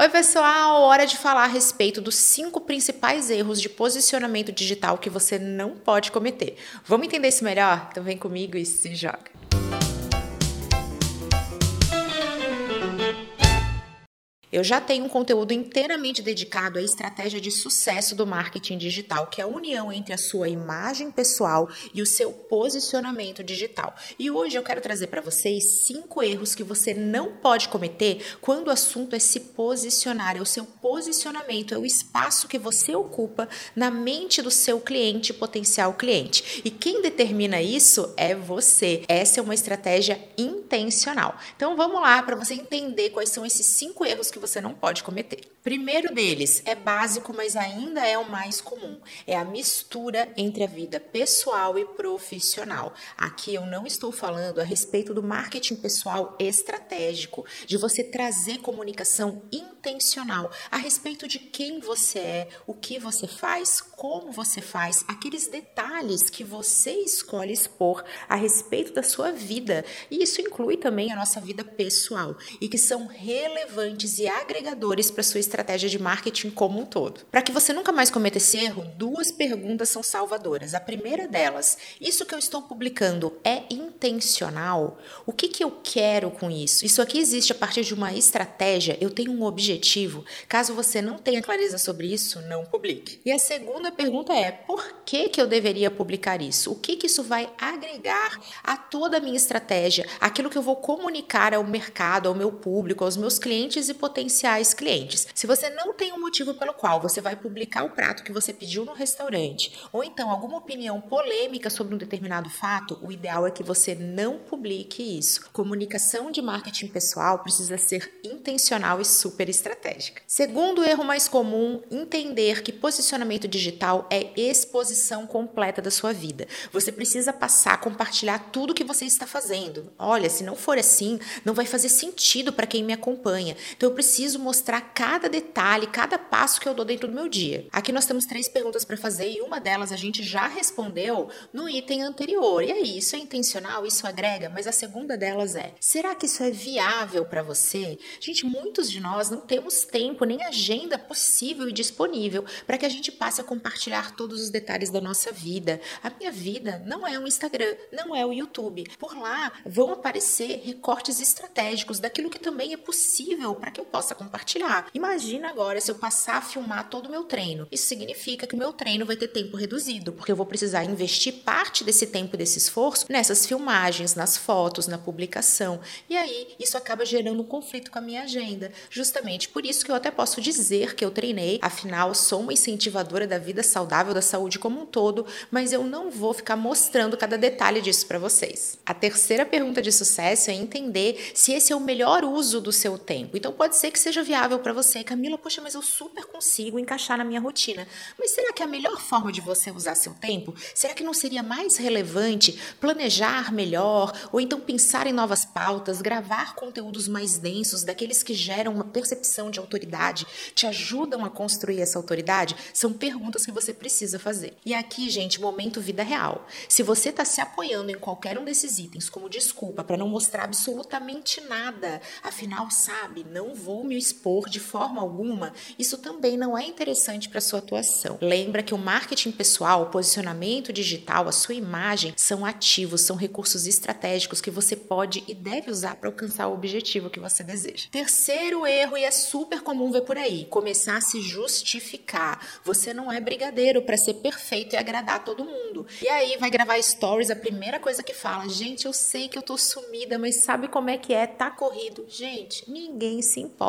Oi, pessoal! Hora de falar a respeito dos cinco principais erros de posicionamento digital que você não pode cometer. Vamos entender isso melhor? Então vem comigo e se joga. Eu já tenho um conteúdo inteiramente dedicado à estratégia de sucesso do marketing digital, que é a união entre a sua imagem pessoal e o seu posicionamento digital. E hoje eu quero trazer para vocês cinco erros que você não pode cometer quando o assunto é se posicionar, é o seu posicionamento, é o espaço que você ocupa na mente do seu cliente, potencial cliente. E quem determina isso é você. Essa é uma estratégia intencional. Então vamos lá para você entender quais são esses cinco erros que você não pode cometer. Primeiro deles é básico, mas ainda é o mais comum. É a mistura entre a vida pessoal e profissional. Aqui eu não estou falando a respeito do marketing pessoal estratégico, de você trazer comunicação intencional a respeito de quem você é, o que você faz, como você faz, aqueles detalhes que você escolhe expor a respeito da sua vida. E isso inclui também a nossa vida pessoal e que são relevantes e agregadores para sua estratégia de marketing como um todo. Para que você nunca mais cometa esse erro, duas perguntas são salvadoras. A primeira delas, isso que eu estou publicando é intencional? O que, que eu quero com isso? Isso aqui existe a partir de uma estratégia, eu tenho um objetivo. Caso você não tenha clareza sobre isso, não publique. E a segunda pergunta é, por que, que eu deveria publicar isso? O que, que isso vai agregar a toda a minha estratégia, aquilo que eu vou comunicar ao mercado, ao meu público, aos meus clientes e potenciais clientes? Se você não tem um motivo pelo qual você vai publicar o prato que você pediu no restaurante, ou então alguma opinião polêmica sobre um determinado fato, o ideal é que você não publique isso. Comunicação de marketing pessoal precisa ser intencional e super estratégica. Segundo erro mais comum, entender que posicionamento digital é exposição completa da sua vida. Você precisa passar a compartilhar tudo que você está fazendo. Olha, se não for assim, não vai fazer sentido para quem me acompanha. Então eu preciso mostrar cada detalhe, cada passo que eu dou dentro do meu dia. Aqui nós temos três perguntas para fazer e uma delas a gente já respondeu no item anterior. E aí, isso é intencional? Isso agrega? Mas a segunda delas é: será que isso é viável para você? Gente, muitos de nós não temos tempo nem agenda possível e disponível para que a gente passe a compartilhar todos os detalhes da nossa vida. A minha vida não é o Instagram, não é o YouTube. Por lá vão aparecer recortes estratégicos daquilo que também é possível para que eu possa compartilhar. Imagina agora se eu passar a filmar todo o meu treino. Isso significa que o meu treino vai ter tempo reduzido, porque eu vou precisar investir parte desse tempo, desse esforço nessas filmagens, nas fotos, na publicação. E aí isso acaba gerando um conflito com a minha agenda. Justamente por isso que eu até posso dizer que eu treinei, afinal, sou uma incentivadora da vida saudável, da saúde como um todo, mas eu não vou ficar mostrando cada detalhe disso para vocês. A terceira pergunta de sucesso é entender se esse é o melhor uso do seu tempo. Então pode ser que seja viável para você, Camila, poxa, mas eu super consigo encaixar na minha rotina. Mas será que é a melhor forma de você usar seu tempo? Será que não seria mais relevante planejar melhor ou então pensar em novas pautas, gravar conteúdos mais densos, daqueles que geram uma percepção de autoridade, te ajudam a construir essa autoridade? São perguntas que você precisa fazer. E aqui, gente, momento vida real. Se você está se apoiando em qualquer um desses itens como desculpa para não mostrar absolutamente nada, afinal, sabe, não vou me expor de forma alguma, isso também não é interessante para sua atuação. Lembra que o marketing pessoal, o posicionamento digital, a sua imagem são ativos, são recursos estratégicos que você pode e deve usar para alcançar o objetivo que você deseja. Terceiro erro, e é super comum ver por aí, começar a se justificar. Você não é brigadeiro para ser perfeito e agradar todo mundo. E aí vai gravar stories, a primeira coisa que fala, gente, eu sei que eu tô sumida, mas sabe como é que é? Tá corrido. Gente, ninguém se importa.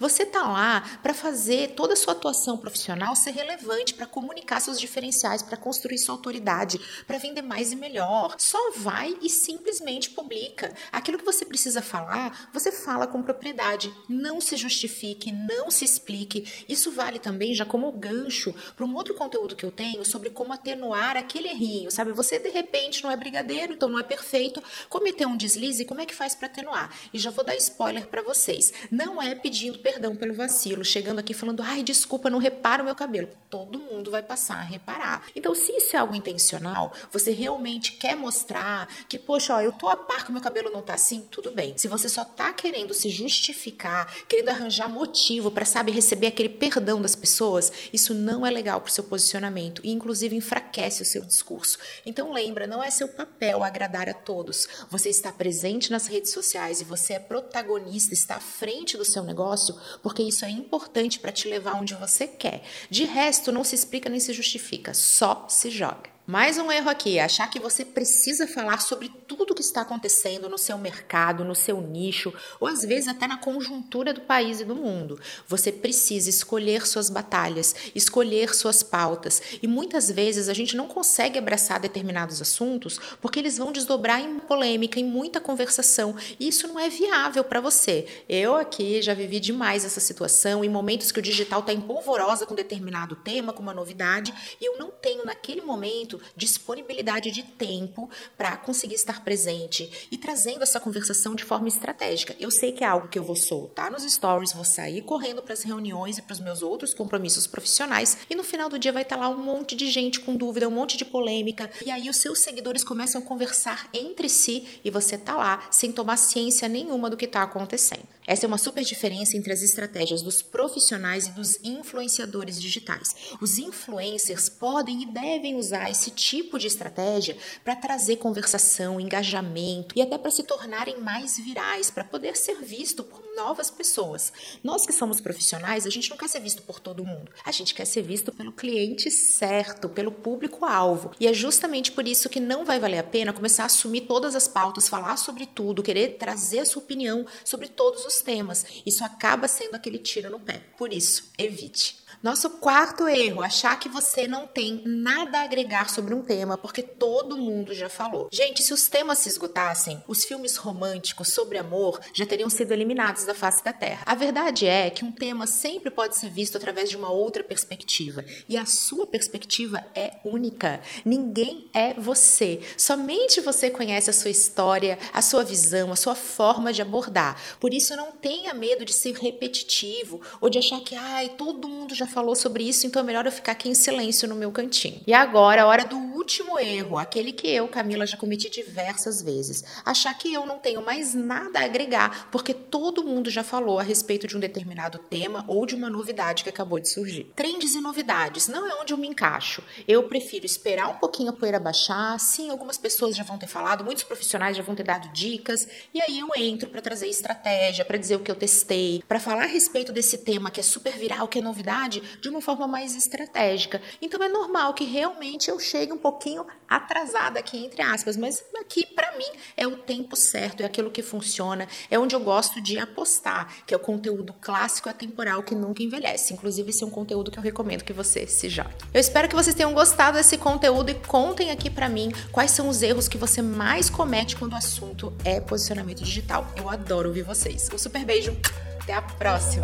Você tá lá para fazer toda a sua atuação profissional ser relevante, para comunicar seus diferenciais, para construir sua autoridade, para vender mais e melhor. Só vai e simplesmente publica. Aquilo que você precisa falar, você fala com propriedade. Não se justifique, não se explique. Isso vale também já como gancho para um outro conteúdo que eu tenho sobre como atenuar aquele errinho, sabe? Você de repente não é brigadeiro, então não é perfeito, cometeu um deslize, como é que faz para atenuar? E já vou dar spoiler para vocês. Não não é pedindo perdão pelo vacilo, chegando aqui falando, ai, desculpa, não repara o meu cabelo. Todo mundo vai passar a reparar. Então, se isso é algo intencional, você realmente quer mostrar que, poxa, ó, eu tô a par que meu cabelo não tá assim, tudo bem. Se você só tá querendo se justificar, querendo arranjar motivo para sabe receber aquele perdão das pessoas, isso não é legal pro seu posicionamento e inclusive enfraquece o seu discurso. Então lembra, não é seu papel agradar a todos. Você está presente nas redes sociais e você é protagonista, está à frente do seu negócio, porque isso é importante para te levar onde você quer. De resto, não se explica nem se justifica, só se joga. Mais um erro aqui, achar que você precisa falar sobre tudo o que está acontecendo no seu mercado, no seu nicho, ou às vezes até na conjuntura do país e do mundo. Você precisa escolher suas batalhas, escolher suas pautas, e muitas vezes a gente não consegue abraçar determinados assuntos porque eles vão desdobrar em polêmica, em muita conversação, e isso não é viável para você. Eu aqui já vivi demais essa situação em momentos que o digital está em polvorosa com determinado tema, com uma novidade, e eu não tenho naquele momento disponibilidade de tempo para conseguir estar presente e trazendo essa conversação de forma estratégica. Eu sei que é algo que eu vou soltar nos stories, vou sair correndo para as reuniões e para os meus outros compromissos profissionais e no final do dia vai estar tá lá um monte de gente com dúvida, um monte de polêmica e aí os seus seguidores começam a conversar entre si e você tá lá sem tomar ciência nenhuma do que está acontecendo. Essa é uma super diferença entre as estratégias dos profissionais e dos influenciadores digitais. Os influencers podem e devem usar esse tipo de estratégia para trazer conversação, engajamento e até para se tornarem mais virais, para poder ser visto por novas pessoas. Nós que somos profissionais, a gente não quer ser visto por todo mundo. A gente quer ser visto pelo cliente certo, pelo público-alvo. E é justamente por isso que não vai valer a pena começar a assumir todas as pautas, falar sobre tudo, querer trazer a sua opinião sobre todos os temas. Isso acaba sendo aquele tiro no pé. Por isso, evite. Nosso quarto erro, achar que você não tem nada a agregar sobre um tema, porque todo mundo já falou. Gente, se os temas se esgotassem, os filmes românticos sobre amor já teriam sido eliminados da face da Terra. A verdade é que um tema sempre pode ser visto através de uma outra perspectiva, e a sua perspectiva é única. Ninguém é você. Somente você conhece a sua história, a sua visão, a sua forma de abordar. Por isso não tenha medo de ser repetitivo ou de achar que ai, todo mundo já falou sobre isso, então é melhor eu ficar aqui em silêncio no meu cantinho. E agora, a hora do último erro, aquele que eu, Camila, já cometi diversas vezes. Achar que eu não tenho mais nada a agregar, porque todo mundo já falou a respeito de um determinado tema ou de uma novidade que acabou de surgir. Trends e novidades não é onde eu me encaixo. Eu prefiro esperar um pouquinho a poeira baixar. Sim, algumas pessoas já vão ter falado, muitos profissionais já vão ter dado dicas, e aí eu entro para trazer estratégia, para dizer o que eu testei, para falar a respeito desse tema que é super viral, que é novidade, de uma forma mais estratégica. Então é normal que realmente eu chegue um pouquinho atrasada aqui, entre aspas, mas aqui para mim é o tempo certo, é aquilo que funciona, é onde eu gosto de apostar, que é o conteúdo clássico e atemporal que nunca envelhece. Inclusive, esse é um conteúdo que eu recomendo que você se jogue. Eu espero que vocês tenham gostado desse conteúdo e contem aqui para mim quais são os erros que você mais comete quando o assunto é posicionamento digital. Eu adoro ouvir vocês. Um super beijo, até a próxima!